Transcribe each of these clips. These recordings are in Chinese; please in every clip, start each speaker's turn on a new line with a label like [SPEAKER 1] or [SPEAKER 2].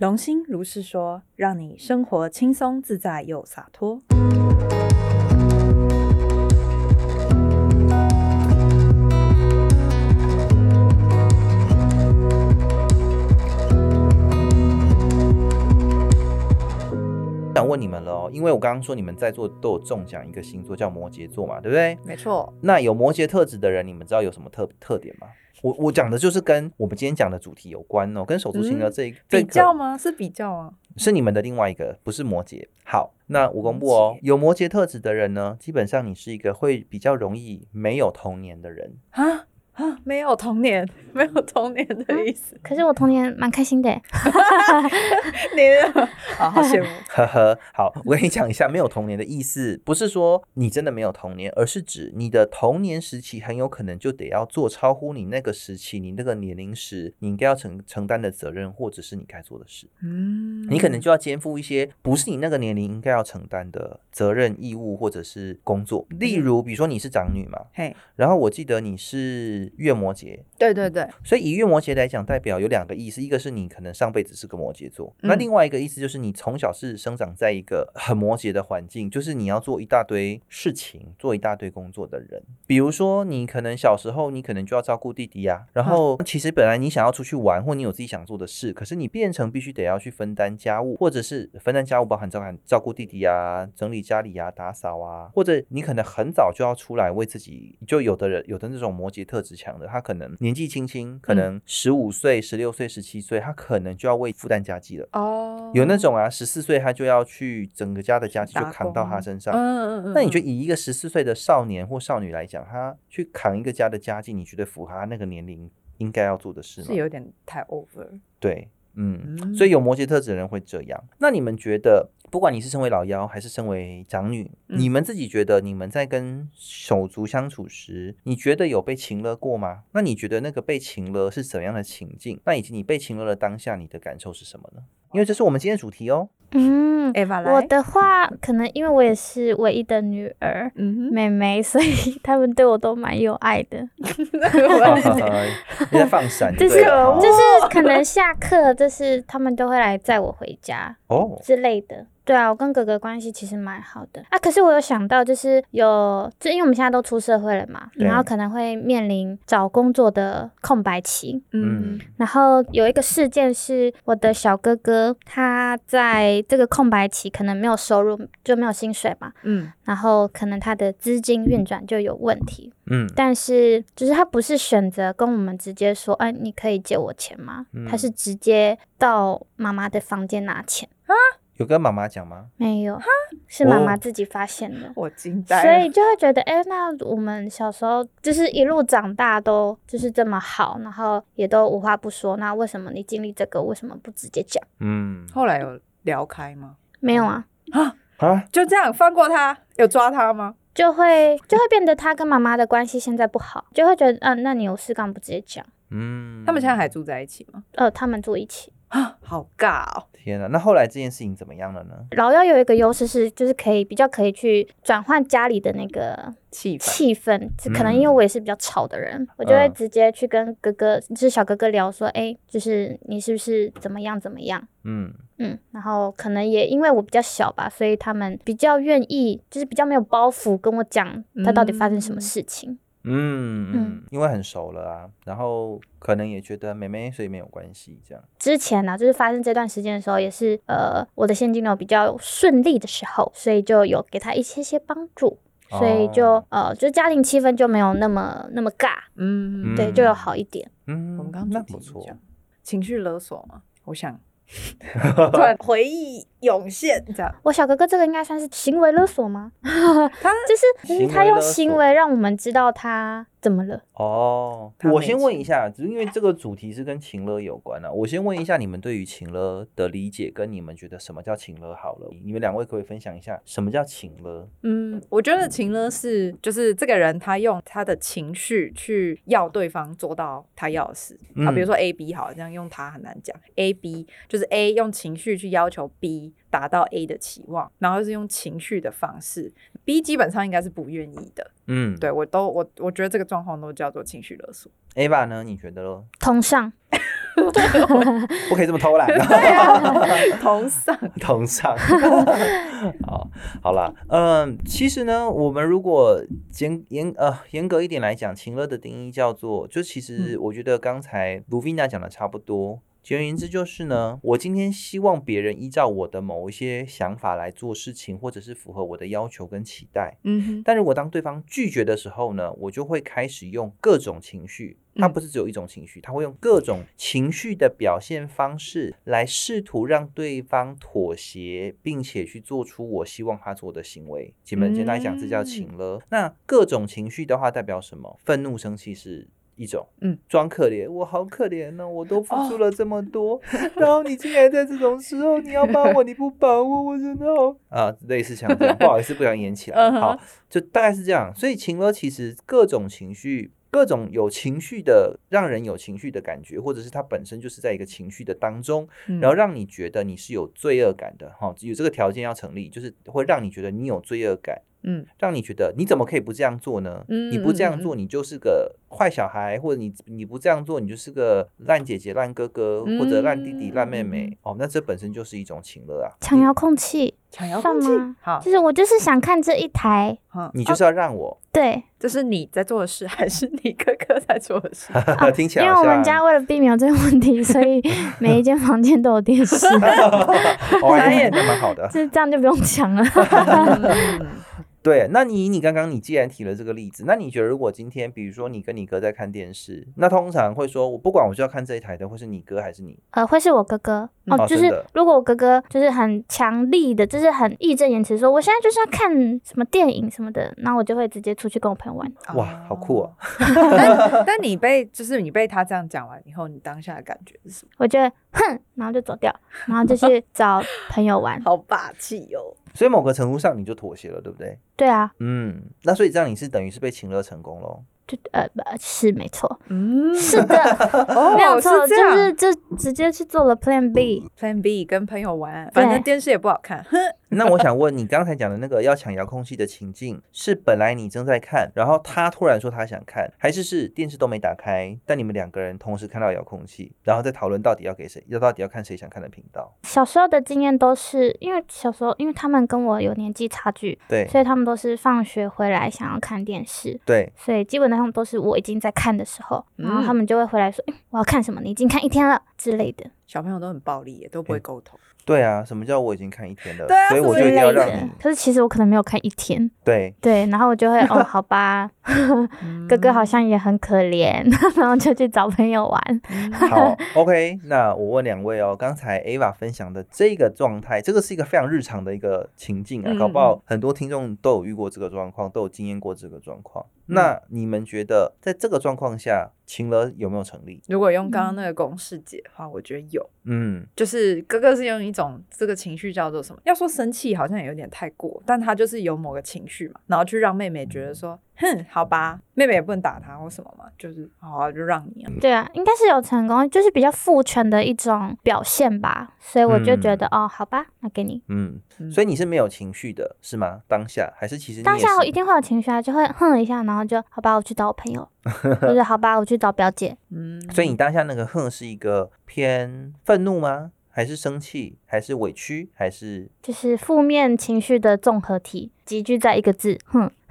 [SPEAKER 1] 龙心如是说，让你生活轻松自在又洒脱。
[SPEAKER 2] 想问你们了哦，因为我刚刚说你们在座都有中奖一个星座叫摩羯座嘛，对不对？
[SPEAKER 1] 没错，
[SPEAKER 2] 那有摩羯特质的人，你们知道有什么特特点吗？我我讲的就是跟我们今天讲的主题有关哦，跟手足情的这一、这
[SPEAKER 1] 比较吗？是比较啊？
[SPEAKER 2] 是你们的另外一个，不是摩羯。好，那我公布哦，有摩羯特质的人呢，基本上你是一个会比较容易没有童年的人。
[SPEAKER 1] 啊啊，没有童年，没有童年的意思。
[SPEAKER 3] 可是我童年蛮开心的 耶，
[SPEAKER 1] 你啊，好羡慕。
[SPEAKER 2] 呵呵，好，我跟你讲一下，没有童年的意思，不是说你真的没有童年，而是指你的童年时期很有可能就得要做超乎你那个时期、你那个年龄时你应该要承承担的责任，或者是你该做的事。
[SPEAKER 1] 嗯
[SPEAKER 2] 你可能就要肩负一些不是你那个年龄应该要承担的责任、义务或者是工作。例如，比如说你是长女嘛，
[SPEAKER 1] 嘿，
[SPEAKER 2] 然后我记得你是月摩羯，
[SPEAKER 1] 对对对，
[SPEAKER 2] 所以以月摩羯来讲，代表有两个意思，一个是你可能上辈子是个摩羯座，那
[SPEAKER 1] 嗯。
[SPEAKER 2] 另外一个意思就是你从小是生长在一个很摩羯的环境，就是你要做一大堆事情，做一大堆工作的人。比如说，你可能小时候你可能就要照顾弟弟呀、然后其实本来你想要出去玩，或你有自己想做的事，可是你变成必须得要去分担家务，或者是分担家务包含照看照顾弟弟啊、整理家里啊、打扫啊，或者你可能很早就要出来为自己，就有的人有的那种摩羯特质强的，他可能年纪轻轻，可能十五岁、十六岁、十七岁，他可能就要为负担家计了。
[SPEAKER 1] 哦，
[SPEAKER 2] 有那种啊，十四岁他就要去整个家的家计就扛到他身上。
[SPEAKER 1] 嗯嗯嗯，
[SPEAKER 2] 那你觉
[SPEAKER 1] 得
[SPEAKER 2] 得以一个十四岁的少年或少女来讲，他去扛一个家的家计，你觉得符合他那个年龄应该要做的事吗？
[SPEAKER 1] 是有点太 over？
[SPEAKER 2] 对，嗯，
[SPEAKER 1] 嗯
[SPEAKER 2] 所以有摩羯特质的人会这样。那你们觉得，不管你是身为老幺还是身为长女，
[SPEAKER 1] 嗯
[SPEAKER 2] 你们自己觉得你们在跟手足相处时，你觉得有被情勒过吗？那你觉得那个被情勒是怎样的情境？那以及你被情勒的当下，你的感受是什么呢？因为这是我们今天主题哦。
[SPEAKER 3] 嗯
[SPEAKER 1] ，Eva 来。
[SPEAKER 3] 我的话可能因为我也是唯一的女儿。
[SPEAKER 1] 嗯，
[SPEAKER 3] 妹妹，所以他们对我都蛮有爱的，
[SPEAKER 2] 你在放闪
[SPEAKER 3] 就
[SPEAKER 2] 就是
[SPEAKER 3] 就是可能下课，就是他们都会来载我回家
[SPEAKER 2] 哦，
[SPEAKER 3] 之类的。对啊，我跟哥哥关系其实蛮好的。啊。可是我有想到，就是有，就因为我们现在都出社会了嘛，然后可能会面临找工作的空白期，
[SPEAKER 1] 嗯。
[SPEAKER 3] 然后有一个事件是我的小哥哥，他在这个空白期可能没有收入，就没有薪水嘛，
[SPEAKER 1] 嗯。
[SPEAKER 3] 然后可能他的资金运转就有问题。
[SPEAKER 2] 嗯。
[SPEAKER 3] 但是就是他不是选择跟我们直接说，哎、你可以借我钱吗？
[SPEAKER 2] 嗯。
[SPEAKER 3] 他是直接到妈妈的房间拿钱，
[SPEAKER 2] 有跟妈妈讲吗？
[SPEAKER 3] 没有，是妈妈
[SPEAKER 2] 哦
[SPEAKER 3] 自己发现的。
[SPEAKER 1] 我惊呆
[SPEAKER 3] 所，以就会觉得，哎、那我们小时候就是一路长大都就是这么好，然后也都无话不说，那为什么你经历这个，为什么不直接讲？
[SPEAKER 2] 嗯，
[SPEAKER 1] 后来有聊开吗？
[SPEAKER 3] 没有啊，
[SPEAKER 2] 啊，
[SPEAKER 1] 就这样放过他？有抓他吗？
[SPEAKER 3] 就会就会变得他跟妈妈的关系现在不好，就会觉得，嗯、那你有事干嘛不直接讲？
[SPEAKER 2] 嗯，
[SPEAKER 1] 他们现在还住在一起吗？
[SPEAKER 3] 呃，他们住一起。
[SPEAKER 1] 啊，好尬哦。
[SPEAKER 2] 天哪，那后来这件事情怎么样了呢？
[SPEAKER 3] 老幺有一个优势是，就是可以比较可以去转换家里的那个
[SPEAKER 1] 气氛，
[SPEAKER 3] 气氛，就可能因为我也是比较吵的人，我就会
[SPEAKER 2] 嗯
[SPEAKER 3] 直接去跟哥哥，就是小哥哥聊说，哎、就是你是不是怎么样怎么样？
[SPEAKER 2] 嗯
[SPEAKER 3] 嗯，然后可能也因为我比较小吧，所以他们比较愿意，就是比较没有包袱跟我讲他到底发生什么事情。
[SPEAKER 2] 嗯嗯
[SPEAKER 3] 嗯，
[SPEAKER 2] 因为很熟了啊，然后可能也觉得妹妹所以没有关系，这样。
[SPEAKER 3] 之前呢、就是发生这段时间的时候，也是呃我的现金流比较顺利的时候，所以就有给他一些些帮助，所以就、
[SPEAKER 2] 哦。
[SPEAKER 3] 呃就家庭气氛就没有那么那么尬，
[SPEAKER 1] 嗯，
[SPEAKER 3] 对，
[SPEAKER 2] 嗯
[SPEAKER 3] 就有好一点。
[SPEAKER 2] 嗯，
[SPEAKER 1] 我们刚刚
[SPEAKER 2] 那不错。
[SPEAKER 1] 情绪勒索嘛，我想。突然回忆涌现，这样
[SPEAKER 3] 我小哥哥这个应该算是行为勒索吗？
[SPEAKER 1] 他
[SPEAKER 3] 就是就是他用
[SPEAKER 2] 行为
[SPEAKER 3] 让我们知道他怎么了。
[SPEAKER 2] 哦，我先问一下，只是因为这个主题是跟情勒有关啊，我先问一下你们对于情勒的理解，跟你们觉得什么叫情勒好了，你们两位可以分享一下什么叫情勒？
[SPEAKER 1] 嗯，我觉得情勒是就是这个人他用他的情绪去要对方做到他要的事、啊，
[SPEAKER 2] 嗯
[SPEAKER 1] 比如说 A B 好了，这样用他很难讲，A B 就是 A 用情绪去要求 B 达到 A 的期望，然后是用情绪的方式，B 基本上应该是不愿意的，
[SPEAKER 2] 嗯，
[SPEAKER 1] 对我都我我觉得这个状况都叫做情绪勒索。
[SPEAKER 2] ，Ava 呢？你觉得咯？
[SPEAKER 3] 同上，
[SPEAKER 2] 不可以这么偷懒。
[SPEAKER 1] 同上，
[SPEAKER 2] 同上。好，好啦，嗯，其实呢，我们如果严严呃严格一点来讲，情乐的定义叫做，就其实我觉得刚才卢菲娜讲的差不多。简而言之，就是呢，我今天希望别人依照我的某一些想法来做事情，或者是符合我的要求跟期待。
[SPEAKER 1] 嗯哼，
[SPEAKER 2] 但如果当对方拒绝的时候呢，我就会开始用各种情绪，它不是只有一种情绪，它会用各种情绪的表现方式来试图让对方妥协，并且去做出我希望他做的行为。简单简单来讲，这叫情了。那各种情绪的话，代表什么？愤怒、生气是。一种，
[SPEAKER 1] 嗯，
[SPEAKER 2] 装可怜，我好可怜呢，我都付出了这么多，然后你竟然在这种时候你要帮我，你不帮我，我真的好啊，类似像这样，不好意思，不想演起来，好，就大概是这样。所以情歌其实各种情绪，各种有情绪的，让人有情绪的感觉，或者是它本身就是在一个情绪的当中，然后让你觉得你是有罪恶感的，哈，有这个条件要成立，就是会让你觉得你有罪恶感。
[SPEAKER 1] 嗯，
[SPEAKER 2] 让你觉得你怎么可以不这样做呢？你不这样做，你就是个坏小孩，或者你你不这样做，你就是个烂姐姐、烂哥哥，或者烂弟弟、烂妹妹。哦，那这本身就是一种情乐啊！
[SPEAKER 3] 抢遥控器，
[SPEAKER 1] 抢遥控器，好，
[SPEAKER 3] 就是我就是想看这一台，
[SPEAKER 2] 你就是要让我
[SPEAKER 3] 对，
[SPEAKER 1] 这是你在做的事，还是你哥哥在做的事？
[SPEAKER 2] 听起来，
[SPEAKER 3] 因为我们家为了避免这个问题，所以每一间房间都有电视。
[SPEAKER 2] 哦，那蛮好的，
[SPEAKER 3] 这这样就不用抢了。
[SPEAKER 2] 对，那你你刚刚你既然提了这个例子，那你觉得如果今天比如说你跟你哥在看电视，那通常会说我不管我就要看这一台的，会是你哥还是你？
[SPEAKER 3] 呃，会是我哥哥哦，就是如果我哥哥就是很强力的，就是很义正言辞说我现在就是要看什么电影什么的，那我就会直接出去跟我朋友玩。
[SPEAKER 2] 哇，好酷 啊！
[SPEAKER 1] 但你被就是你被他这样讲完以后，你当下的感觉是什么？
[SPEAKER 3] 我觉得哼，然后就走掉，然后就去找朋友玩，
[SPEAKER 1] 好霸气哦。
[SPEAKER 2] 所以某个程度上你就妥协了，对不对？
[SPEAKER 3] 对啊，
[SPEAKER 2] 嗯，那所以这样你是等于是被请乐成功喽？
[SPEAKER 3] 就呃是没错，
[SPEAKER 1] 嗯，
[SPEAKER 3] 是的，没有错，就是就直接去做了 Plan
[SPEAKER 1] B，Plan B 跟朋友玩，反正电视也不好看，哼。
[SPEAKER 2] 那我想问你，刚才讲的那个要抢遥控器的情境，是本来你正在看，然后他突然说他想看，还是是电视都没打开，但你们两个人同时看到遥控器，然后再讨论到底要给谁，要到底要看谁想看的频道？
[SPEAKER 3] 小时候的经验都是因为小时候，因为他们跟我有年纪差距，
[SPEAKER 2] 对，
[SPEAKER 3] 所以他们都是放学回来想要看电视，
[SPEAKER 2] 对，
[SPEAKER 3] 所以基本上都是我已经在看的时候，然后他们就会回来说，我要看什么？你已经看一天了之类的。
[SPEAKER 1] 小朋友都很暴力，也都不会沟通。
[SPEAKER 2] 对啊，什么叫我已经看一天了？
[SPEAKER 1] 对啊，
[SPEAKER 2] 所以我就一定要让你。
[SPEAKER 3] 可是其实我可能没有看一天。
[SPEAKER 2] 对
[SPEAKER 3] 对，然后我就会哦，好吧，哥哥好像也很可怜，然后就去找朋友玩。
[SPEAKER 2] 好，OK，那我问两位哦，刚才 Ava 分享的这个状态，这个是一个非常日常的一个情境啊，搞不好很多听众都有遇过这个状况，都有经验过这个状况。那你们觉得在这个状况下，情了有没有成立？
[SPEAKER 1] 如果用刚刚那个公式解的话，我觉得有。
[SPEAKER 2] 嗯，
[SPEAKER 1] 就是哥哥是用一种这个情绪叫做什么？要说生气好像也有点太过，但他就是有某个情绪嘛，然后去让妹妹觉得说。哼，好吧，妹妹也不能打他或什么嘛，就是好啊，就让你啊。
[SPEAKER 3] 对啊，应该是有成功，就是比较父权的一种表现吧，所以我就觉得哦，好吧，那给你。
[SPEAKER 2] 嗯，所以你是没有情绪的，是吗？当下还是其实
[SPEAKER 3] 当下我一定会有情绪啊，就会哼一下，然后就好吧，我去找我朋友，或 者好吧，我去找表姐。
[SPEAKER 2] 嗯，所以你当下那个哼是一个偏愤怒吗？还是生气？还是委屈？还是
[SPEAKER 3] 就是负面情绪的综合体？集聚在一个字，哼。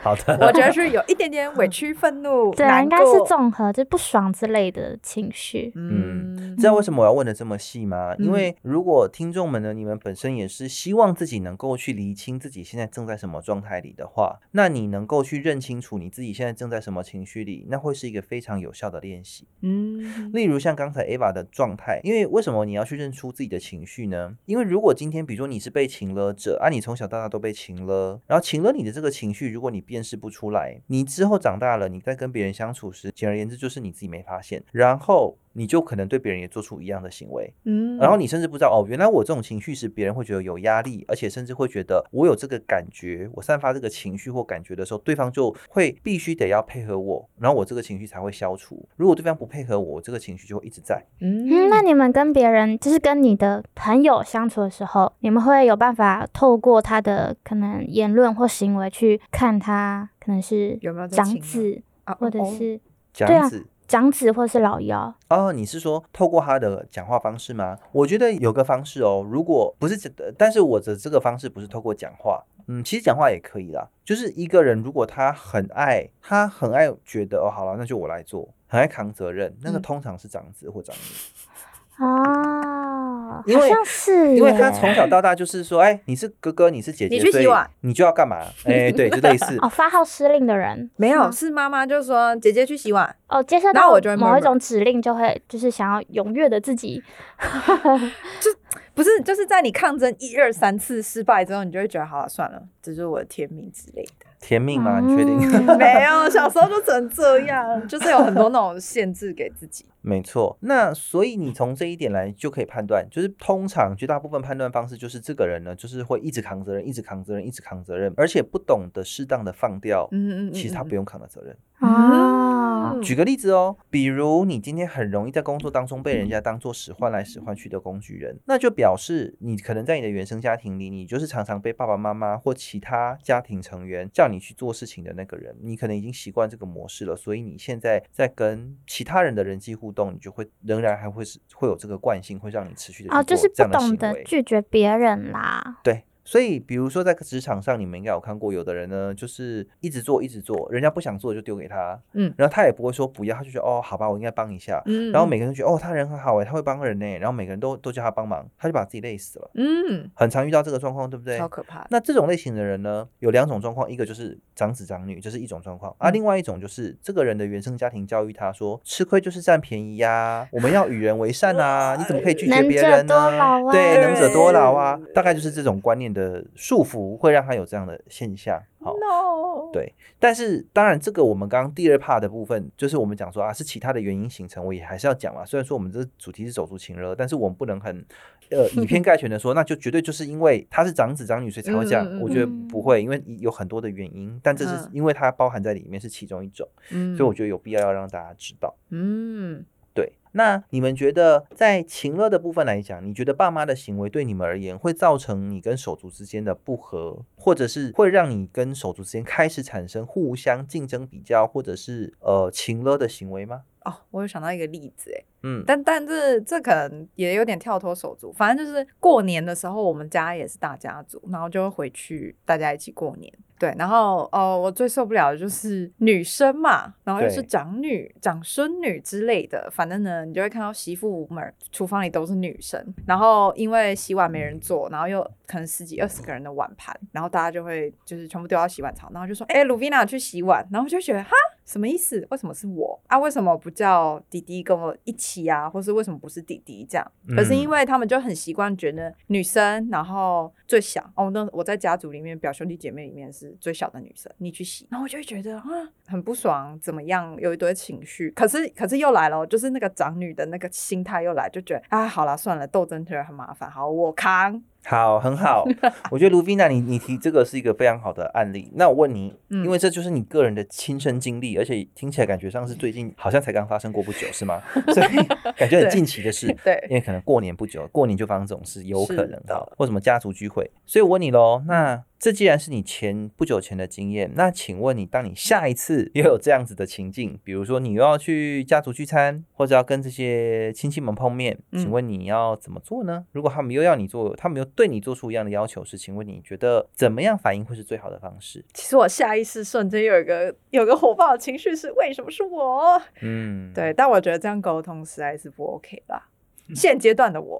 [SPEAKER 2] 好的，
[SPEAKER 1] 我觉得是有一点点委屈、愤怒，
[SPEAKER 3] 对，应该是综合，就不爽之类的情绪。
[SPEAKER 2] 嗯，知道为什么我要问的这么细吗？因为如果听众们呢，你们本身也是希望自己能够去厘清自己现在正在什么状态里的话，那你能够去认清楚你自己现在正在什么情绪里，那会是一个非常有效的练习。
[SPEAKER 1] 嗯，
[SPEAKER 2] 例如像刚才 Ava 的状态，因为为什么你要去认出自己的情绪呢？因为如果今天比如说你是被情了者。啊，你从小到大都被情了，然后情了你的这个情绪，如果你辨识不出来，你之后长大了，你在跟别人相处时，简而言之就是你自己没发现，然后。你就可能对别人也做出一样的行为，
[SPEAKER 1] 嗯，
[SPEAKER 2] 然后你甚至不知道哦，原来我这种情绪是别人会觉得有压力，而且甚至会觉得我有这个感觉，我散发这个情绪或感觉的时候，对方就会必须得要配合我，然后我这个情绪才会消除。如果对方不配合我，这个情绪就会一直在。
[SPEAKER 3] 嗯，那你们跟别人就是跟你的朋友相处的时候，你们会有办法透过他的可能言论或行为去看他可能是
[SPEAKER 1] 有没有
[SPEAKER 3] 长子啊，或者是
[SPEAKER 2] 长子。
[SPEAKER 3] 长子或是老幺。
[SPEAKER 2] 哦，你是说透过他的讲话方式吗？我觉得有个方式哦，如果不是，但是我的这个方式不是透过讲话，嗯，其实讲话也可以啦。就是一个人如果他很爱，他很爱觉得哦，好了，那就我来做，很爱扛责任，那个通常是长子或长女
[SPEAKER 3] 啊，
[SPEAKER 2] 因为
[SPEAKER 3] 是，
[SPEAKER 2] 因为他从小到大就是说，哎，你是哥哥，你是姐姐，
[SPEAKER 1] 你去洗碗，
[SPEAKER 2] 你就要干嘛？哎，对，就类似
[SPEAKER 3] 哦，发号施令的人
[SPEAKER 1] 没有，是妈妈就说姐姐去洗碗
[SPEAKER 3] 哦，接受到某一种指令就会就是想要踊跃的自己，
[SPEAKER 1] 就不是就是在你抗争一二三次失败之后，你就会觉得好了算了，这是我的天命之类的。
[SPEAKER 2] 甜蜜吗？你确定？
[SPEAKER 1] 没有，小时候就只能这样，就是有很多那种限制给自己。
[SPEAKER 2] 没错，那所以你从这一点来就可以判断，就是通常绝大部分判断方式就是这个人呢，就是会一直扛责任，一直扛责任，一直扛责任，而且不懂得适当的放掉。嗯嗯，其实他不用扛的责任啊。举个例子哦，比如你今天很容易在工作当中被人家当做使唤来使唤去的工具人，那就表示你可能在你的原生家庭里，你就是常常被爸爸妈妈或其他家庭成员叫你去做事情的那个人，你可能已经习惯这个模式了，所以你现在在跟其他人的人际互互动，你就会仍然还会是会有这个惯性，会让你持续的哦，
[SPEAKER 3] 就是不懂得拒绝别人啦。
[SPEAKER 2] 对。所以，比如说在职场上，你们应该有看过，有的人呢，就是一直做，一直做，人家不想做就丢给他，嗯，然后他也不会说不要，他就觉得哦，好吧，我应该帮一下，嗯，然后每个人觉得哦，他人很好哎，他会帮人呢，然后每个人都都叫他帮忙，他就把自己累死了，嗯，很常遇到这个状况，对不对？
[SPEAKER 1] 超可怕。
[SPEAKER 2] 那这种类型的人呢，有两种状况，一个就是长子长女，这是一种状况，啊，另外一种就是这个人的原生家庭教育他说，吃亏就是占便宜呀，我们要与人为善啊，你怎么可以拒绝 别人呢？对，能者多劳啊，大概就是这种观念的束缚。会让他有这样的现象，好，对，但是当然，这个我们刚刚第二 part 的部分，就是我们讲说啊，是其他的原因形成，我也还是要讲嘛。虽然说我们这主题是走出情热，但是我们不能很呃以偏概全的说，那就绝对就是因为他是长子长女，所以才会这样。我觉得不会，因为有很多的原因，但这是因为它包含在里面是其中一种，所以我觉得有必要要让大家知道。嗯。那你们觉得，在情乐的部分来讲，你觉得爸妈的行为对你们而言会造成你跟手足之间的不和，或者是会让你跟手足之间开始产生互相竞争、比较，或者是呃情乐的行为吗？
[SPEAKER 1] 哦，我有想到一个例子，哎，嗯，但但这这可能也有点跳脱手足，反正就是过年的时候，我们家也是大家族，然后就会回去大家一起过年。对，然后哦，我最受不了的就是 女生嘛，然后又是长女、长孙女之类的，反正呢，你就会看到媳妇们厨房里都是女生，然后因为洗碗没人做，然后又可能十几二十个人的碗盘，然后大家就会就是全部丢到洗碗槽，然后就说：“哎，鲁维娜去洗碗。”然后就觉得哈。什么意思？为什么是我啊？为什么不叫弟弟跟我一起啊？或是为什么不是弟弟这样？可是因为他们就很习惯觉得女生，然后最小哦，那我在家族里面表兄弟姐妹里面是最小的女生，你去洗，然后我就会觉得啊，很不爽，怎么样？有一堆情绪。可是可是又来了，就是那个长女的那个心态又来，就觉得啊，好了算了，斗争起来很麻烦，好我扛。
[SPEAKER 2] 好，很好。我觉得卢比娜，你你提这个是一个非常好的案例。那我问你，因为这就是你个人的亲身经历，而且听起来感觉上是最近好像才刚发生过不久，是吗？所以 感觉很近期的事。
[SPEAKER 1] 对，
[SPEAKER 2] 因为可能过年不久，过年就发生这种事，有可能的，或什么家族聚会。所以我问你喽，那。这既然是你前不久前的经验，那请问你，当你下一次又有这样子的情境，比如说你又要去家族聚餐，或者要跟这些亲戚们碰面，请问你要怎么做呢？如果他们又要你做，他们又对你做出一样的要求时，请问你觉得怎么样反应会是最好的方式？
[SPEAKER 1] 其实我下意识瞬间有一个有个火爆的情绪是为什么是我？嗯，对，但我觉得这样沟通实在是不 OK 吧？现阶段的我。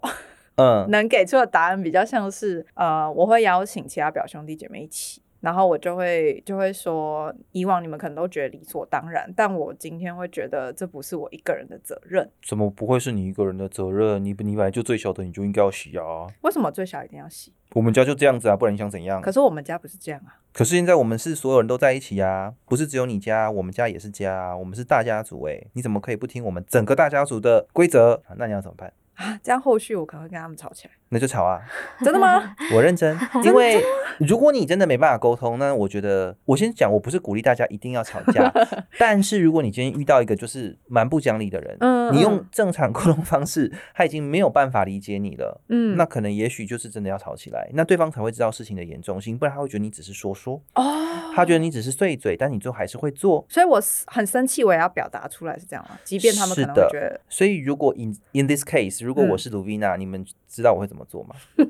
[SPEAKER 1] 嗯，能给出的答案比较像是，呃，我会邀请其他表兄弟姐妹一起，然后我就会就会说，以往你们可能都觉得理所当然，但我今天会觉得这不是我一个人的责任。
[SPEAKER 2] 怎么不会是你一个人的责任？你你本来就最小的，你就应该要洗啊。
[SPEAKER 1] 为什么最小一定要洗？
[SPEAKER 2] 我们家就这样子啊，不然你想怎样？
[SPEAKER 1] 可是我们家不是这样啊。
[SPEAKER 2] 可是现在我们是所有人都在一起呀，不是只有你家，我们家也是家，我们是大家族哎，你怎么可以不听我们整个大家族的规则？那你要怎么办？
[SPEAKER 1] 这样后续我可能会跟他们吵起来。
[SPEAKER 2] 那就吵啊！
[SPEAKER 1] 真的吗？
[SPEAKER 2] 我认真，因为如果你真的没办法沟通，那我觉得我先讲，我不是鼓励大家一定要吵架，但是如果你今天遇到一个就是蛮不讲理的人，嗯，你用正常沟通方式，他已经没有办法理解你了，嗯，那可能也许就是真的要吵起来，那对方才会知道事情的严重性，不然他会觉得你只是说说哦，他觉得你只是碎嘴，但你最后还是会做，
[SPEAKER 1] 所以我很生气，我也要表达出来，是这样吗？即便他们可能会觉得，
[SPEAKER 2] 所以如果 in in this case，如果我是卢 n 娜，你们知道我会怎么做吗？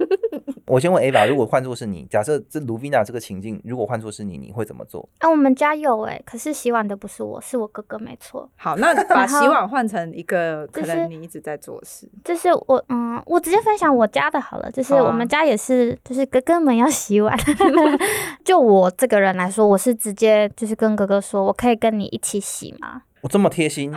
[SPEAKER 2] 我先问 A 吧，如果换作是你，假设这卢 n 娜这个情境，如果换作是你，你会怎么做？
[SPEAKER 3] 啊，我们家有哎，可是洗碗的不是我，是我哥哥，没错。
[SPEAKER 1] 好，那把洗碗换成一个可能你一直在做事。
[SPEAKER 3] 就是我，嗯，我直接分享我家的好了。就是我们家也是，就是哥哥们要洗碗。就我这个人来说，我是直接就是跟哥哥说，我可以跟你一起洗吗？
[SPEAKER 2] 我这么贴心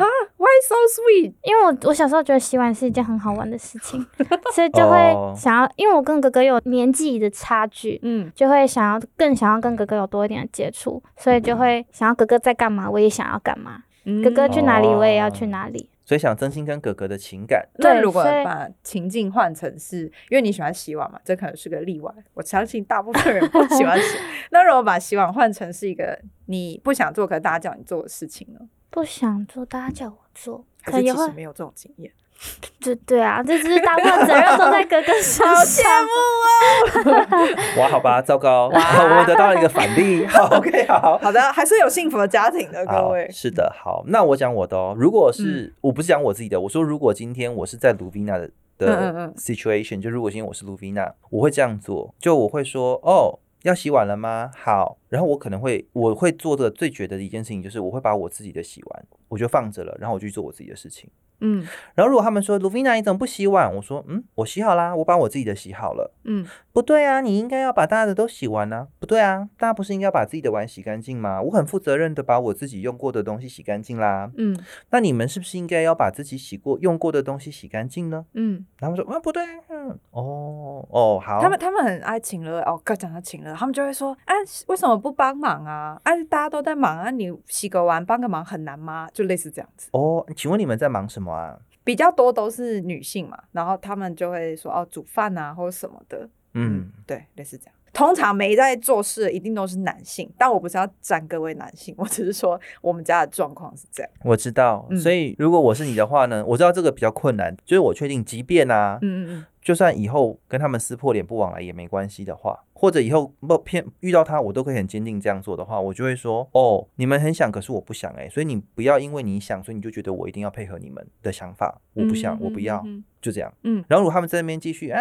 [SPEAKER 1] so sweet？
[SPEAKER 3] 因为我我小时候觉得洗碗是一件很好玩的事情，所以就会想要，因为我跟哥哥有年纪的差距，嗯，就会想要更想要跟哥哥有多一点的接触，所以就会想要哥哥在干嘛，我也想要干嘛，哥哥去哪里，我也要去哪里，
[SPEAKER 2] 所以想增进跟哥哥的情感。
[SPEAKER 1] 那如果把情境换成是，因为你喜欢洗碗嘛，这可能是个例外。我相信大部分人不喜欢洗。那如果把洗碗换成是一个你不想做，可是大家叫你做的事情呢？
[SPEAKER 3] 不想做，大家叫我做，
[SPEAKER 1] 可其实没有这种经验。
[SPEAKER 3] 对对啊，这只是大部分责任都在哥哥身上。好
[SPEAKER 1] 羡慕
[SPEAKER 2] 啊！哇，好吧，糟糕，我们得到了一个反例。好，OK，好
[SPEAKER 1] 好的，还是有幸福的家庭的各位。
[SPEAKER 2] 是的，好，那我讲我的哦。如果是我不是讲我自己的，我说如果今天我是在卢比娜的的 situation，就如果今天我是卢比娜，我会这样做，就我会说哦。要洗碗了吗？好，然后我可能会我会做的最绝的一件事情就是我会把我自己的洗完，我就放着了，然后我去做我自己的事情。嗯，然后如果他们说卢菲娜你怎么不洗碗？我说嗯，我洗好啦，我把我自己的洗好了。嗯，不对啊，你应该要把大家的都洗完呢。不对啊，大家不是应该把自己的碗洗干净吗？我很负责任的把我自己用过的东西洗干净啦。嗯，那你们是不是应该要把自己洗过用过的东西洗干净呢？嗯，他们说啊不对，嗯哦哦好，
[SPEAKER 1] 他们他们很爱请了哦，刚讲到请了，他们就会说啊为什么不帮忙啊？啊大家都在忙啊，你洗个碗帮个忙很难吗？就类似这样子。
[SPEAKER 2] 哦，请问你们在忙什么啊？
[SPEAKER 1] 比较多都是女性嘛，然后他们就会说哦，煮饭啊或者什么的，嗯，对，类似这样。通常没在做事的一定都是男性，但我不是要站各位男性，我只是说我们家的状况是这样。
[SPEAKER 2] 我知道，所以如果我是你的话呢，我知道这个比较困难，就是我确定，即便啊，嗯嗯嗯。就算以后跟他们撕破脸不往来也没关系的话，或者以后不偏遇到他，我都可以很坚定这样做的话，我就会说哦，你们很想，可是我不想哎，所以你不要因为你想，所以你就觉得我一定要配合你们的想法，我不想，我不要，就这样。嗯，然后如果他们在那边继续啊。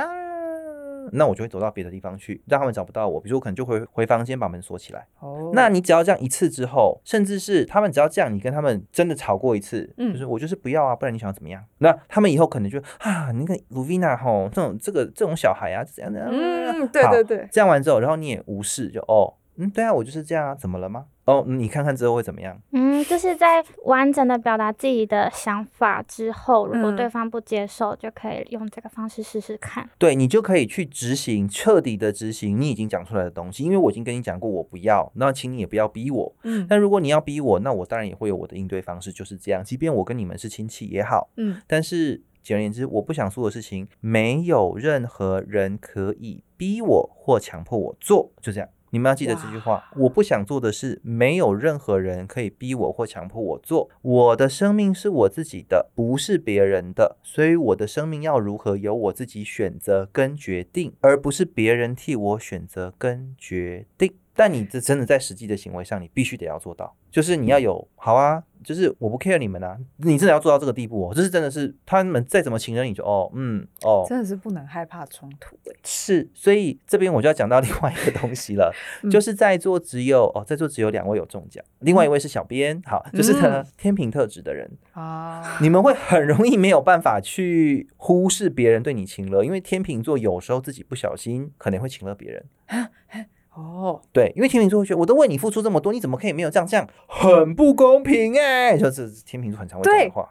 [SPEAKER 2] 那我就会走到别的地方去，让他们找不到我。比如说，我可能就回回房间把门锁起来。哦，那你只要这样一次之后，甚至是他们只要这样，你跟他们真的吵过一次，嗯，就是我就是不要啊，不然你想要怎么样？那他们以后可能就啊，那个卢维娜吼，这种这个这种小孩啊，这样怎样？
[SPEAKER 1] 嗯，对对对。
[SPEAKER 2] 这样完之后，然后你也无视，就哦。嗯，对啊，我就是这样啊，怎么了吗？哦，你看看之后会怎么样？
[SPEAKER 3] 嗯，就是在完整的表达自己的想法之后，如果对方不接受，就可以用这个方式试试看。
[SPEAKER 2] 对你就可以去执行，彻底的执行你已经讲出来的东西。因为我已经跟你讲过，我不要，那请你也不要逼我。嗯，但如果你要逼我，那我当然也会有我的应对方式，就是这样。即便我跟你们是亲戚也好，嗯，但是简而言之，我不想做的事情，没有任何人可以逼我或强迫我做，就这样。你们要记得这句话：我不想做的事，没有任何人可以逼我或强迫我做。我的生命是我自己的，不是别人的，所以我的生命要如何由我自己选择跟决定，而不是别人替我选择跟决定。但你这真的在实际的行为上，你必须得要做到，就是你要有好啊，就是我不 care 你们啊，你真的要做到这个地步哦，这是真的是他们再怎么情人，你就哦嗯哦，
[SPEAKER 1] 真的是不能害怕冲突哎，
[SPEAKER 2] 是，所以这边我就要讲到另外一个东西了，就是在座只有哦，在座只有两位有中奖，另外一位是小编，好，就是呢天平特质的人啊，你们会很容易没有办法去忽视别人对你情了，因为天平座有时候自己不小心可能会情了别人。哦，对，因为天秤座会觉得我都为你付出这么多，你怎么可以没有这样？这样很不公平哎！就是天秤座很常会讲话，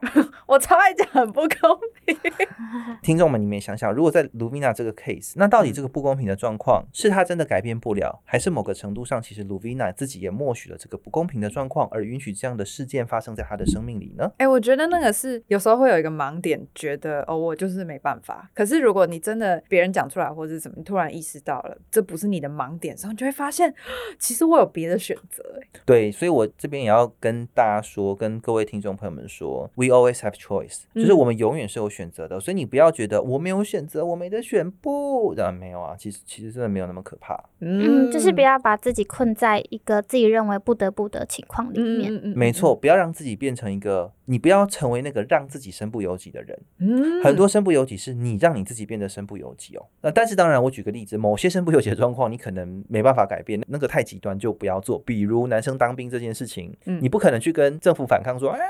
[SPEAKER 1] 我超爱讲很不公平。
[SPEAKER 2] 听众们，你们也想想，如果在卢米娜这个 case，那到底这个不公平的状况是他真的改变不了，还是某个程度上其实卢米娜自己也默许了这个不公平的状况，而允许这样的事件发生在他的生命里呢？
[SPEAKER 1] 哎，我觉得那个是有时候会有一个盲点，觉得哦，我就是没办法。可是如果你真的别人讲出来或者什么，突然意识到了这不是你的盲点，然后你就会发现，其实我有别的选择。哎，
[SPEAKER 2] 对，所以我这边也要跟大家说，跟各位听众朋友们说，We always have choice，就是我们永远是有选择的。所以你不要觉得我没有选择，我没得选，不，当然没有啊。其实其实真的没有那么可怕。
[SPEAKER 3] 嗯，就是不要把自己困在一个自己认为不得不的情况里面。
[SPEAKER 2] 嗯嗯没错，不要让自己变成一个。你不要成为那个让自己身不由己的人。嗯，很多身不由己是你让你自己变得身不由己哦。那但是当然，我举个例子，某些身不由己的状况，你可能没办法改变，那个太极端就不要做。比如男生当兵这件事情，你不可能去跟政府反抗说，哎，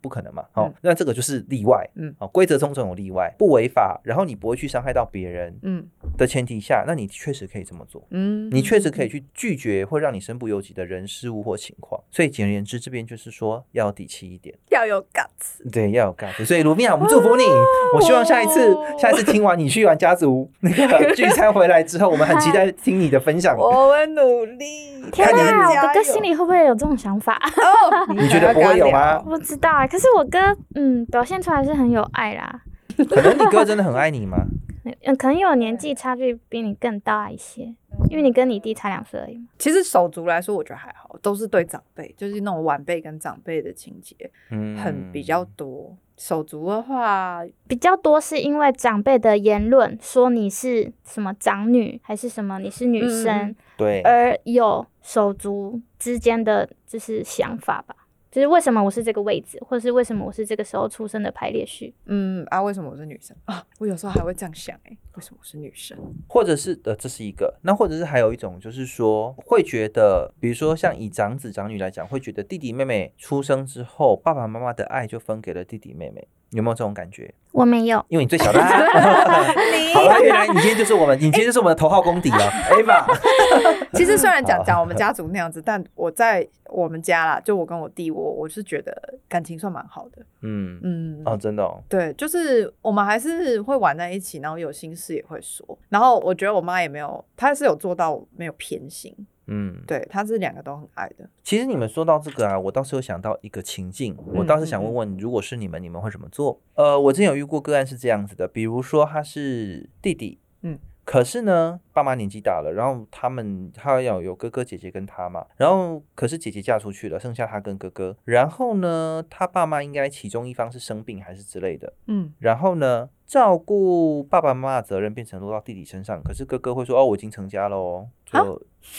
[SPEAKER 2] 不可能嘛。好，那这个就是例外。嗯，好，规则中总有例外，不违法，然后你不会去伤害到别人。嗯，的前提下，那你确实可以这么做。嗯，你确实可以去拒绝会让你身不由己的人事物或情况。所以简而言之，这边就是说要底气一点，
[SPEAKER 1] 要有。guts，
[SPEAKER 2] 对，要有 guts。所以卢米娅，我们祝福你。我希望下一次，下一次听完你去完家族 那个聚餐回来之后，我们很期待听你的分享。
[SPEAKER 1] 我会努力。
[SPEAKER 3] 天哪，我哥哥心里会不会有这种想法？
[SPEAKER 2] 你觉得不会有吗？
[SPEAKER 3] 不知道啊。可是我哥，嗯，表现出来是很有爱啦。
[SPEAKER 2] 可能你哥真的很爱你吗？
[SPEAKER 3] 嗯，可能有年纪差距比你更大一些。因为你跟你弟差两岁而已嘛。
[SPEAKER 1] 其实手足来说，我觉得还好，都是对长辈，就是那种晚辈跟长辈的情节，嗯，很比较多。手足的话
[SPEAKER 3] 比较多，是因为长辈的言论说你是什么长女还是什么，你是女生，
[SPEAKER 2] 对，
[SPEAKER 3] 而有手足之间的就是想法吧。就是为什么我是这个位置，或者是为什么我是这个时候出生的排列序？
[SPEAKER 1] 嗯啊，为什么我是女生啊？我有时候还会这样想，哎，为什么我是女生？
[SPEAKER 2] 或者是呃，这是一个，那或者是还有一种，就是说会觉得，比如说像以长子长女来讲，会觉得弟弟妹妹出生之后，爸爸妈妈的爱就分给了弟弟妹妹。有没有这种感觉？
[SPEAKER 3] 我没有，
[SPEAKER 2] 因为你最小的。好了，原来你今天就是我们，你今天就是我们的头号公敌了，Ava。
[SPEAKER 1] 其实虽然讲讲我们家族那样子，但我在我们家啦，就我跟我弟，我我是觉得感情算蛮好的。
[SPEAKER 2] 嗯嗯，哦，真的哦。
[SPEAKER 1] 对，就是我们还是会玩在一起，然后有心事也会说。然后我觉得我妈也没有，她是有做到没有偏心。嗯，对，他是两个都很爱的。
[SPEAKER 2] 其实你们说到这个啊，我倒是有想到一个情境，我倒是想问问，如果是你们，你们会怎么做？呃，我之前有遇过个案是这样子的，比如说他是弟弟，嗯，可是呢，爸妈年纪大了，然后他们他要有哥哥姐姐跟他嘛，然后可是姐姐嫁出去了，剩下他跟哥哥，然后呢，他爸妈应该其中一方是生病还是之类的，嗯，然后呢？照顾爸爸妈妈的责任变成落到弟弟身上，可是哥哥会说：“哦，我已经成家了哦，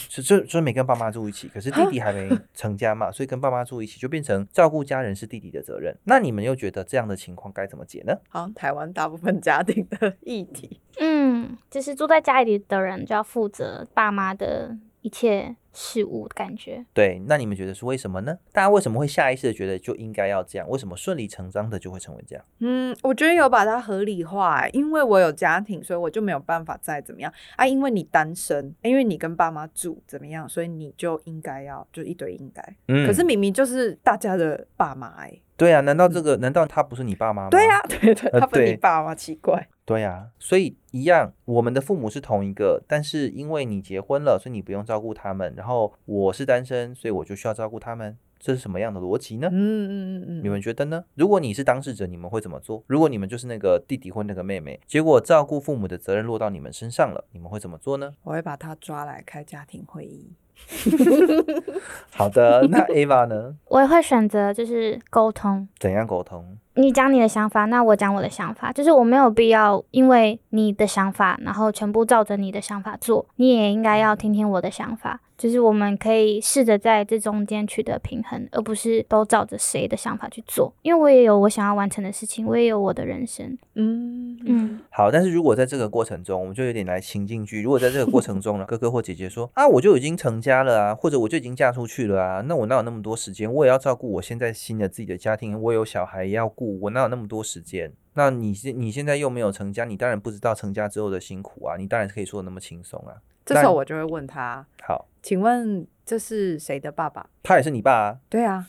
[SPEAKER 2] 就就就没跟爸妈住一起。可是弟弟还没成家嘛，所以跟爸妈住一起，就变成照顾家人是弟弟的责任。那你们又觉得这样的情况该怎么解呢？
[SPEAKER 1] 好，台湾大部分家庭的议题，
[SPEAKER 3] 嗯，就是住在家里的人就要负责爸妈的一切。事物的感觉，
[SPEAKER 2] 对，那你们觉得是为什么呢？大家为什么会下意识的觉得就应该要这样？为什么顺理成章的就会成为这样？
[SPEAKER 1] 嗯，我觉得有把它合理化，因为我有家庭，所以我就没有办法再怎么样啊。因为你单身，因为你跟爸妈住怎么样，所以你就应该要就一堆应该。嗯，可是明明就是大家的爸妈哎。
[SPEAKER 2] 对啊，难道这个难道他不是你爸妈吗？
[SPEAKER 1] 对呀，对对，他不是你爸妈，奇怪。
[SPEAKER 2] 对呀，所以一样，我们的父母是同一个，但是因为你结婚了，所以你不用照顾他们。然后我是单身，所以我就需要照顾他们。这是什么样的逻辑呢？嗯嗯嗯嗯，你们觉得呢？如果你是当事者，你们会怎么做？如果你们就是那个弟弟或那个妹妹，结果照顾父母的责任落到你们身上了，你们会怎么做呢？
[SPEAKER 1] 我会把他抓来开家庭会议。
[SPEAKER 2] 好的，那 Ava 呢？
[SPEAKER 3] 我也会选择就是沟通。
[SPEAKER 2] 怎样沟通？
[SPEAKER 3] 你讲你的想法，那我讲我的想法，就是我没有必要因为你的想法，然后全部照着你的想法做。你也应该要听听我的想法。就是我们可以试着在这中间取得平衡，而不是都照着谁的想法去做。因为我也有我想要完成的事情，我也有我的人生。嗯
[SPEAKER 2] 嗯。好，但是如果在这个过程中，我们就有点来情境剧。如果在这个过程中呢，哥哥或姐姐说啊，我就已经成家了啊，或者我就已经嫁出去了啊，那我哪有那么多时间？我也要照顾我现在新的自己的家庭，我有小孩要顾，我哪有那么多时间？那你现你现在又没有成家，你当然不知道成家之后的辛苦啊，你当然可以说的那么轻松啊。
[SPEAKER 1] 这时候我就会问他：
[SPEAKER 2] 好，
[SPEAKER 1] 请问这是谁的爸爸？
[SPEAKER 2] 他也是你爸啊？
[SPEAKER 1] 对啊，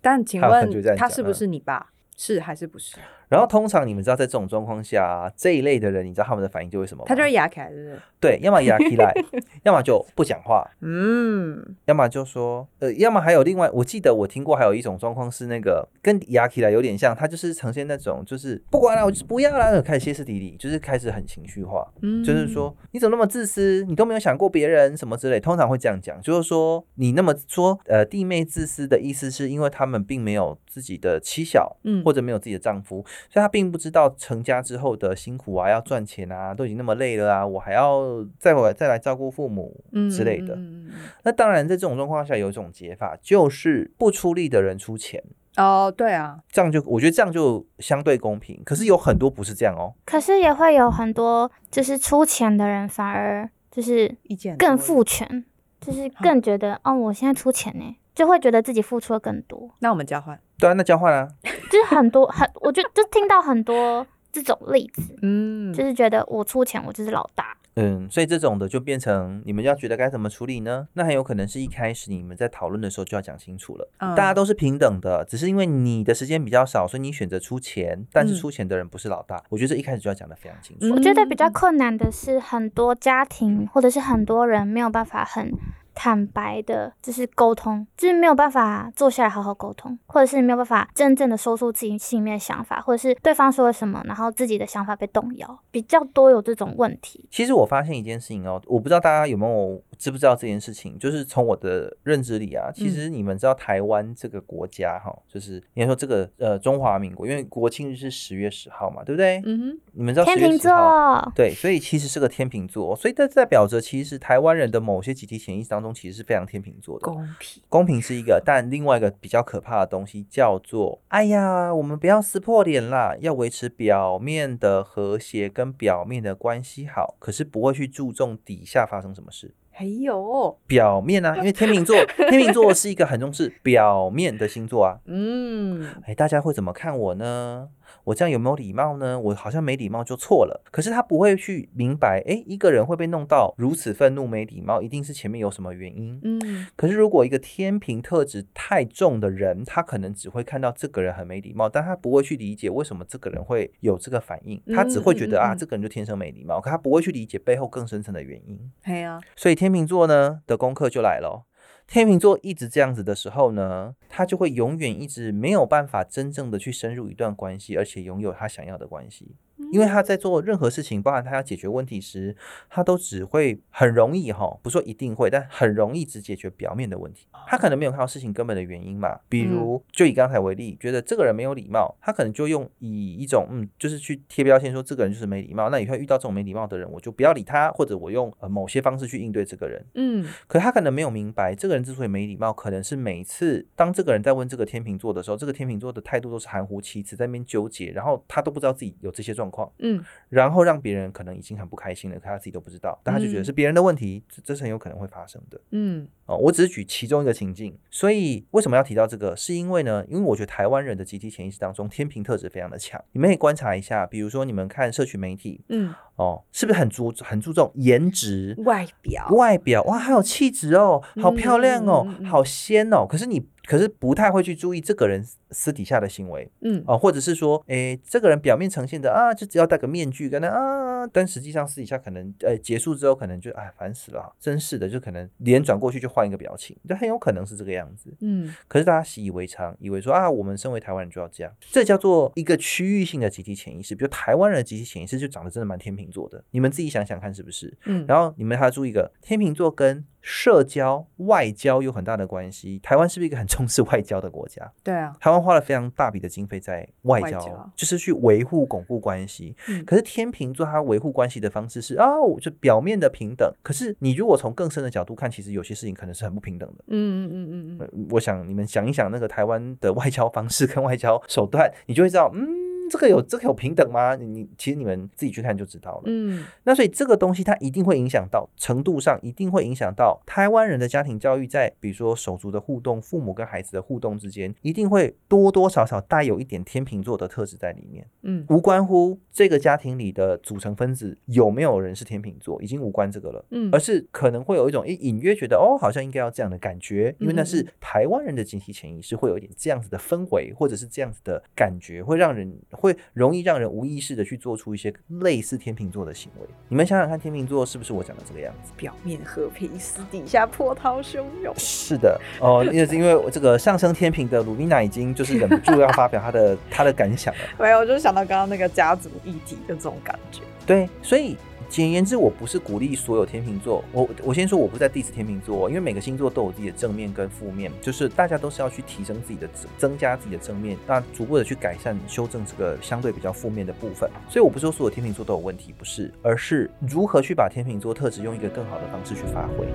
[SPEAKER 1] 但请问他是不是你爸？是还是不是？
[SPEAKER 2] 然后通常你们知道，在这种状况下，这一类的人，你知道他们的反应就会什么？
[SPEAKER 1] 他就会牙起来，是不是？
[SPEAKER 2] 对，要么压起来，要么就不讲话。嗯，要么就说，呃，要么还有另外，我记得我听过还有一种状况是那个跟压起来有点像，他就是呈现那种就是不管了，我就是不要了，开始歇斯底里，就是开始很情绪化。嗯，就是说你怎么那么自私？你都没有想过别人什么之类，通常会这样讲，就是说你那么说，呃，弟妹自私的意思是因为他们并没有自己的妻小，嗯，或者没有自己的丈夫，所以他并不知道成家之后的辛苦啊，要赚钱啊，都已经那么累了啊，我还要再回来再来照顾父母之类的。那当然，在这种状况下，有一种解法就是不出力的人出钱。
[SPEAKER 1] 哦，对啊，
[SPEAKER 2] 这样就我觉得这样就相对公平。可是有很多不是这样哦。
[SPEAKER 3] 可是也会有很多就是出钱的人反而就是
[SPEAKER 1] 意见
[SPEAKER 3] 更父权，就是更觉得哦，我现在出钱呢，就会觉得自己付出的更多。
[SPEAKER 1] 那我们交换。
[SPEAKER 2] 对啊，那交换啊。
[SPEAKER 3] 就是很多很，我就就听到很多这种例子，嗯，就是觉得我出钱，我就是老大，
[SPEAKER 2] 嗯，所以这种的就变成你们要觉得该怎么处理呢？那很有可能是一开始你们在讨论的时候就要讲清楚了，大家都是平等的，只是因为你的时间比较少，所以你选择出钱，但是出钱的人不是老大。我觉得这一开始就要讲的非常清楚。
[SPEAKER 3] 我觉得比较困难的是很多家庭或者是很多人没有办法很。坦白的，就是沟通，就是没有办法坐下来好好沟通，或者是没有办法真正的说出自己心里面的想法，或者是对方说了什么，然后自己的想法被动摇，比较多有这种问题。
[SPEAKER 2] 其实我发现一件事情哦，我不知道大家有没有知不知道这件事情，就是从我的认知里啊，其实你们知道台湾这个国家哈，就是应该说这个呃中华民国，因为国庆日是十月十号嘛，对不对？嗯哼，你们知道
[SPEAKER 3] 天秤座，
[SPEAKER 2] 对，所以其实是个天秤座，所以这代表着其实台湾人的某些集体潜意识当中。其实是非常天秤座的，
[SPEAKER 1] 公平，
[SPEAKER 2] 公平是一个，但另外一个比较可怕的东西叫做，哎呀，我们不要撕破脸啦，要维持表面的和谐跟表面的关系好，可是不会去注重底下发生什么事。
[SPEAKER 1] 还有
[SPEAKER 2] 表面啊，因为天秤座，天秤座是一个很重视表面的星座啊。嗯，哎，大家会怎么看我呢？我这样有没有礼貌呢？我好像没礼貌就错了。可是他不会去明白，诶，一个人会被弄到如此愤怒、没礼貌，一定是前面有什么原因。嗯。可是如果一个天平特质太重的人，他可能只会看到这个人很没礼貌，但他不会去理解为什么这个人会有这个反应。他只会觉得啊，这个人就天生没礼貌，可他不会去理解背后更深层的原因。
[SPEAKER 1] 对啊。
[SPEAKER 2] 所以天秤座呢的功课就来了。天秤座一直这样子的时候呢，他就会永远一直没有办法真正的去深入一段关系，而且拥有他想要的关系。因为他在做任何事情，包含他要解决问题时，他都只会很容易哈，不说一定会，但很容易只解决表面的问题。他可能没有看到事情根本的原因嘛。比如，就以刚才为例，觉得这个人没有礼貌，他可能就用以一种嗯，就是去贴标签说这个人就是没礼貌。那以后遇到这种没礼貌的人，我就不要理他，或者我用呃某些方式去应对这个人。嗯，可他可能没有明白，这个人之所以没礼貌，可能是每次当这个人在问这个天秤座的时候，这个天秤座的态度都是含糊其辞，在那边纠结，然后他都不知道自己有这些状况。嗯，然后让别人可能已经很不开心了，可他自己都不知道，但他就觉得是别人的问题，这这是很有可能会发生的。嗯，哦，我只是举其中一个情境，所以为什么要提到这个？是因为呢，因为我觉得台湾人的集体潜意识当中，天平特质非常的强。你们可以观察一下，比如说你们看社群媒体，嗯，哦，是不是很注很注重颜值、
[SPEAKER 1] 外表、
[SPEAKER 2] 外表？哇，好有气质哦，好漂亮哦，好仙哦。可是你。可是不太会去注意这个人私底下的行为，嗯啊，或者是说，诶，这个人表面呈现的啊，就只要戴个面具跟他啊，但实际上私底下可能，呃，结束之后可能就哎烦死了，真是的，就可能脸转过去就换一个表情，就很有可能是这个样子，嗯。可是大家习以为常，以为说啊，我们身为台湾人就要这样，这叫做一个区域性的集体潜意识。比如台湾人的集体潜意识就长得真的蛮天秤座的，你们自己想想看是不是？嗯。然后你们还要注意一个天秤座跟。社交外交有很大的关系。台湾是不是一个很重视外交的国家？
[SPEAKER 1] 对啊，
[SPEAKER 2] 台湾花了非常大笔的经费在外交，就是去维护、巩固关系。可是天平座它维护关系的方式是啊，就表面的平等。可是你如果从更深的角度看，其实有些事情可能是很不平等的。嗯嗯嗯嗯嗯。我想你们想一想，那个台湾的外交方式跟外交手段，你就会知道，嗯。这个有这个有平等吗？你你其实你们自己去看就知道了。嗯，那所以这个东西它一定会影响到程度上，一定会影响到台湾人的家庭教育，在比如说手足的互动、父母跟孩子的互动之间，一定会多多少少带有一点天秤座的特质在里面。嗯，无关乎这个家庭里的组成分子有没有人是天秤座，已经无关这个了。嗯，而是可能会有一种诶隐约觉得哦，好像应该要这样的感觉，因为那是台湾人的集体潜意识，会有一点这样子的氛围，或者是这样子的感觉，会让人会容易让人无意识的去做出一些类似天秤座的行为。你们想想看，天秤座是不是我讲的这个样子？
[SPEAKER 1] 表面和平，私底下波涛汹涌。
[SPEAKER 2] 是的，哦，因为是因为这个上升天平的鲁米娜已经就是忍不住要发表她的她的感想了。
[SPEAKER 1] 没有，我就想到刚刚那个家族议题的这种感觉。
[SPEAKER 2] 对，所以。简言之，我不是鼓励所有天秤座。我我先说，我不在 diss 天秤座，因为每个星座都有自己的正面跟负面，就是大家都是要去提升自己的增加自己的正面，那逐步的去改善、修正这个相对比较负面的部分。所以我不是说所有天秤座都有问题，不是，而是如何去把天秤座特质用一个更好的方式去发挥。